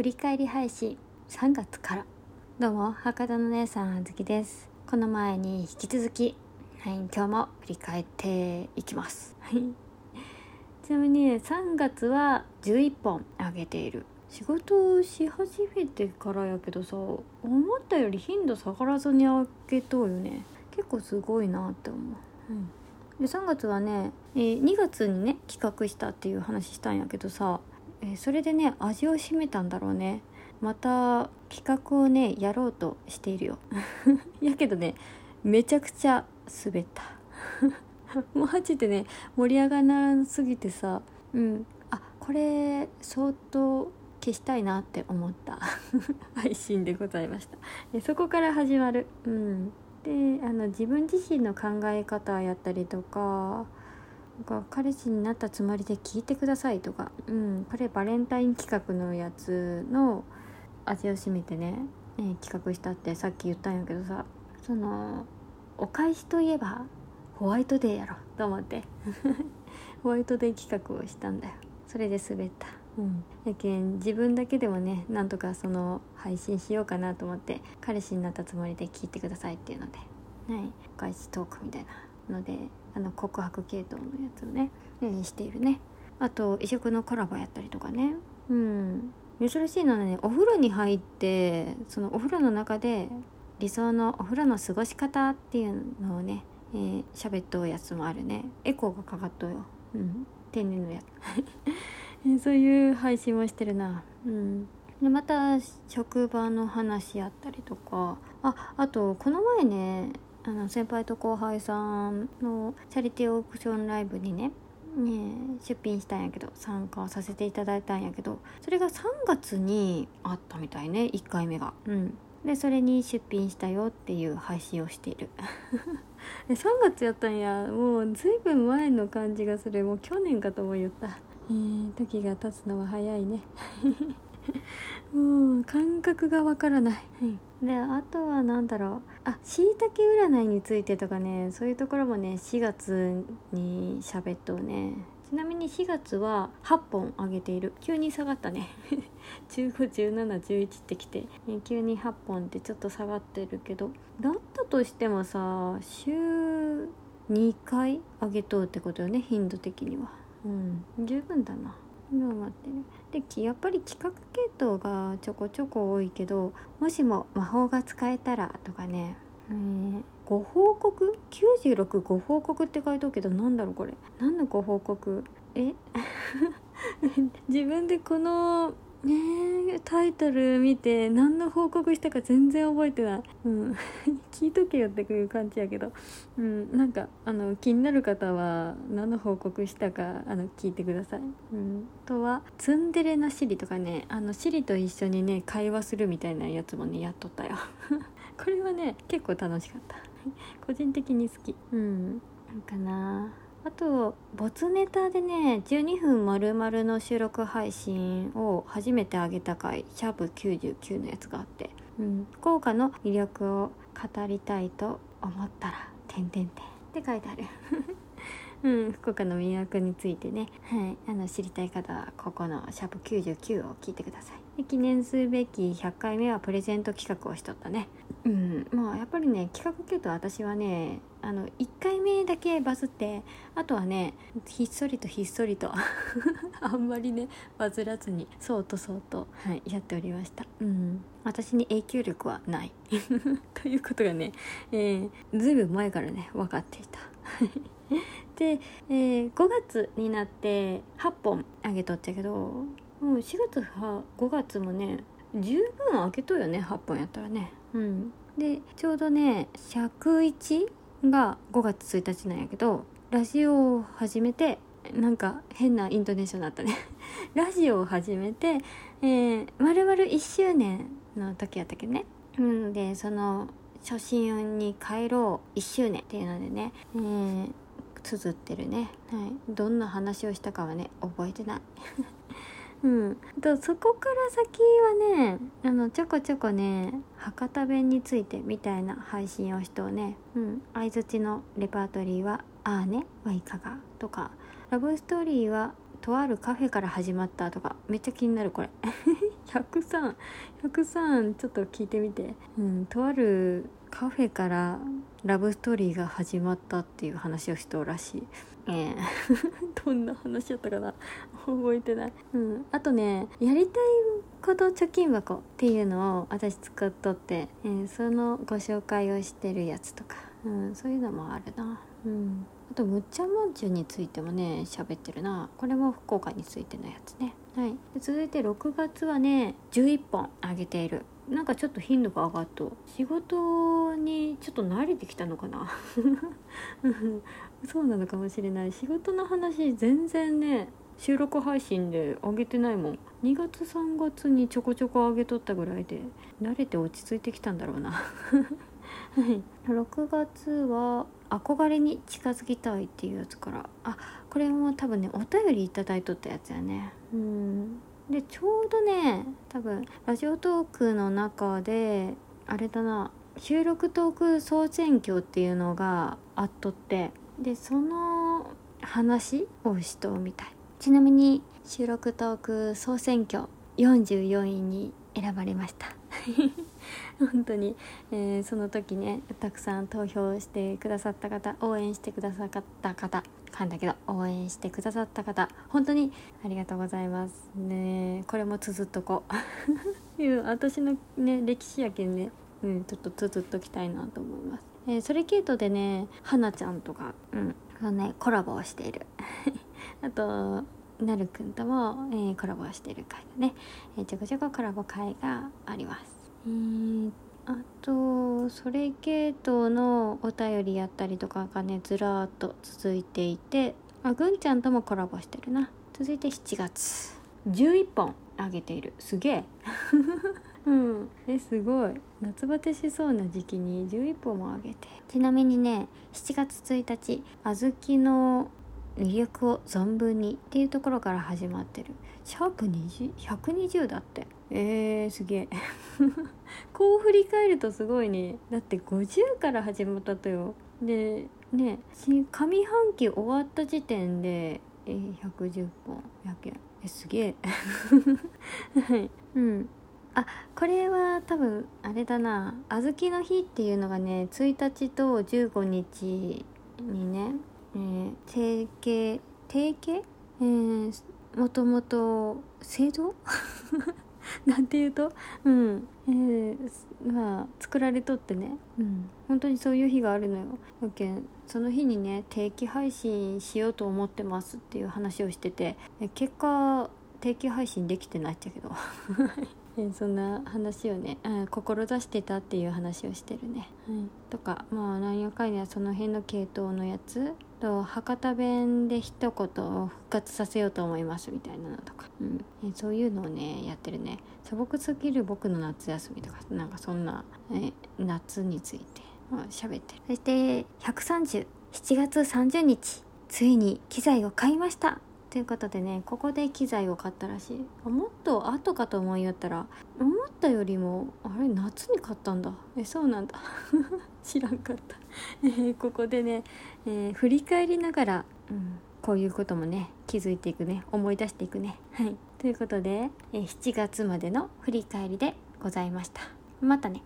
振り返り配信3月から。どうも博多の姉さんあずきです。この前に引き続き、はい、今日も振り返っていきます。はい。ちなみにね3月は11本あげている。仕事をし始めてからやけどさ思ったより頻度下がらずにあげとうよね。結構すごいなって思う、うん。で3月はね、えー、2月にね企画したっていう話したんやけどさ、え、それでね味を占めたんだろうね。また企画をねやろうとしているよ。やけどねめちゃくちゃ滑った。もうマジでね盛り上がらなすぎてさうん。あこれ相当消したいなって思った。配信でございました。でそこから始まる。うん。であの自分自身の考え方やったりとかなんか彼氏になったつもりで聞いてくださいとか、うん、これバレンタイン企画のやつの味を占めてね、えー、企画したってさっき言ったんやけどさそのお返しといえばホワイトデーやろと思って。ホワイトデー企画をしたんだよ。それで滑った。うん。やけん自分だけでもねなんとかその配信しようかなと思って彼氏になったつもりで聞いてくださいっていうのではい。お返しトークみたいな。のであの告白系統のやつをね、えー、しているね。あと異色のコラボやったりとかね。うん。珍しいのはねお風呂に入ってそのお風呂の中で理想のお風呂の過ごし方っていうのをねえー、喋っとうやつもあるね。エコーがかかっとうよ。うん。天然のやつ。そういう配信もしてるな。うん。でまた職場の話やったりとか。ああとこの前ねあの先輩と後輩さんのチャリティーオークションライブにねね出品したんやけど参加させていただいたんやけどそれが3月にあったみたいね1回目が。うん。でそれに出品したよっていう配信をしている。3月やったんや。もうずいぶん前の感じがする。もう去年かとも言った。えー、時が経つのは早いね。もう感覚がわからない、はい、であとは何だろう。あしいたけ占いについてとかねそういうところもね4月に喋っとうね。ちなみに4月は8本上げている。急に下がったね。151711ってきて。急に8本ってちょっと下がってるけど。だったとしてもさ週2回上げとうってことよね頻度的には。うん十分だな。今待ってる。でやっぱり企画系統がちょこちょこ多いけどもしも魔法が使えたらとかね。えー、ご報告？96ご報告って書いておくけど何だろうこれ。何のご報告？え？自分でこのねタイトル見て何の報告したか全然覚えてない、うん、聞いとけよっていう感じやけど、うん、なんかあの気になる方は何の報告したかあの聞いてください、うん、とはツンデレなシリとかねあのシリと一緒にね会話するみたいなやつもねやっとったよ。これはね結構楽しかった。個人的に好き。うん。なんかなあと没ネタでね12分丸々の収録配信を初めて上げた回シャープ99のやつがあって、うん、福岡の魅力を語りたいと思ったら「てんてんてん」って書いてある。うん、福岡の魅力についてね、はい、あの知りたい方はここのシャープ99を聞いてください。記念すべき100回目はプレゼント企画をしとったね。うんまあやっぱりね企画系と私はねあの1回目だけバズってあとはねひっそりとひっそりと あんまりねバズらずにそうとそうと、はい、やっておりました。うん。私に影響力はない。ということがね、えー、ずいぶん前からね分かっていた。で、えー、5月になって8本あげとったけどもう4月は5月もね十分あげとよね8本やったらね。うん。でちょうどね101が5月1日なんやけどラジオを始めてなんか変なイントネーションだったね。ラジオを始めて、えー、丸々1周年の時やったっけね。うん。でその初心に帰ろう1周年っていうのでね、えー、綴ってるね、はい、どんな話をしたかはね覚えてない。うん、とそこから先はねあのちょこちょこね博多弁についてみたいな配信をしとね。相づちのレパートリーは「ああねはいかが」とか。ラブストーリーはとあるカフェから始まったとかめっちゃ気になるこれ。103103ちょっと聞いてみて、うん、とあるカフェからラブストーリーが始まったっていう話をしとるらしい。えー、どんな話やったかな。覚えてない、うん、あとねやりたいこと貯金箱っていうのを私作っとって、えー、そのご紹介をしてるやつとか、うん、そういうのもあるな。うん。あとむっちゃもんじゅについてもね喋ってるな。これも福岡についてのやつね。はい。続いて6月はね11本あげている。なんかちょっと頻度が上がっと。仕事にちょっと慣れてきたのかな。そうなのかもしれない。仕事の話全然ね収録配信で上げてないもん。2月3月にちょこちょこ上げとったぐらいで慣れて落ち着いてきたんだろうな。はい。6月は憧れに近づきたいっていうやつから。あこれも多分ねお便りいただいとったやつやね。うん。でちょうどね多分ラジオトークの中であれだな収録トーク総選挙っていうのがあっとってでその話をしとみたい。ちなみに収録トーク総選挙44位に選ばれました 本当に、えー、その時ねたくさん投票してくださった方応援してくださった方かんだけど応援してくださった方本当にありがとうございますね。これも綴っとこう。いう私のね歴史やけんねうんちょっと綴っときたいなと思います、えー、それ系統でね花ちゃんとかうんそうねコラボをしている。あとなるくんとも、えー、コラボしている回だね、えー、ちょこちょこコラボ会があります。えー、あとそれ系統のお便りやったりとかがねずらーっと続いていてあぐんちゃんともコラボしてるな。続いて7月。11本あげている。すげえ。うん。えすごい。夏バテしそうな時期に11本もあげて。ちなみにね7月1日小豆の魅力を存分にっていうところから始まってる。シャープ120だって。えー、すげえ。こう振り返るとすごいね。だって50から始まったとよ。でね上半期終わった時点で、えー、110本。やけえすげえ。はい。うん。あこれは多分あれだな。小豆の日っていうのがね1日と15日にねえー、定型定型えー、もともと制度？なんていうと？うん。えー、まあ作られとってね。うん。本当にそういう日があるのよ。だけその日にね定期配信しようと思ってますっていう話をしてて。え結果定期配信できてないっちゃけど。えそんな話をね、うん、志してたっていう話をしてるね、はい、とかまあなんやかんやその辺の系統のやつと博多弁で一言を復活させようと思いますみたいなのとか、うん、えそういうのをねやってるね。素朴すぎる僕の夏休みとかなんかそんな、え夏について喋ってる。そして137月30日ついに機材を買いました。ということでねここで機材を買ったらしい。もっと後かと思いやったら思ったよりもあれ夏に買ったんだ。えそうなんだ。知らんかった、えー、ここでね、えー、振り返りながら、うん、こういうこともね気づいていくね思い出していくね。はい。ということで、えー、7月までの振り返りでございました。またね。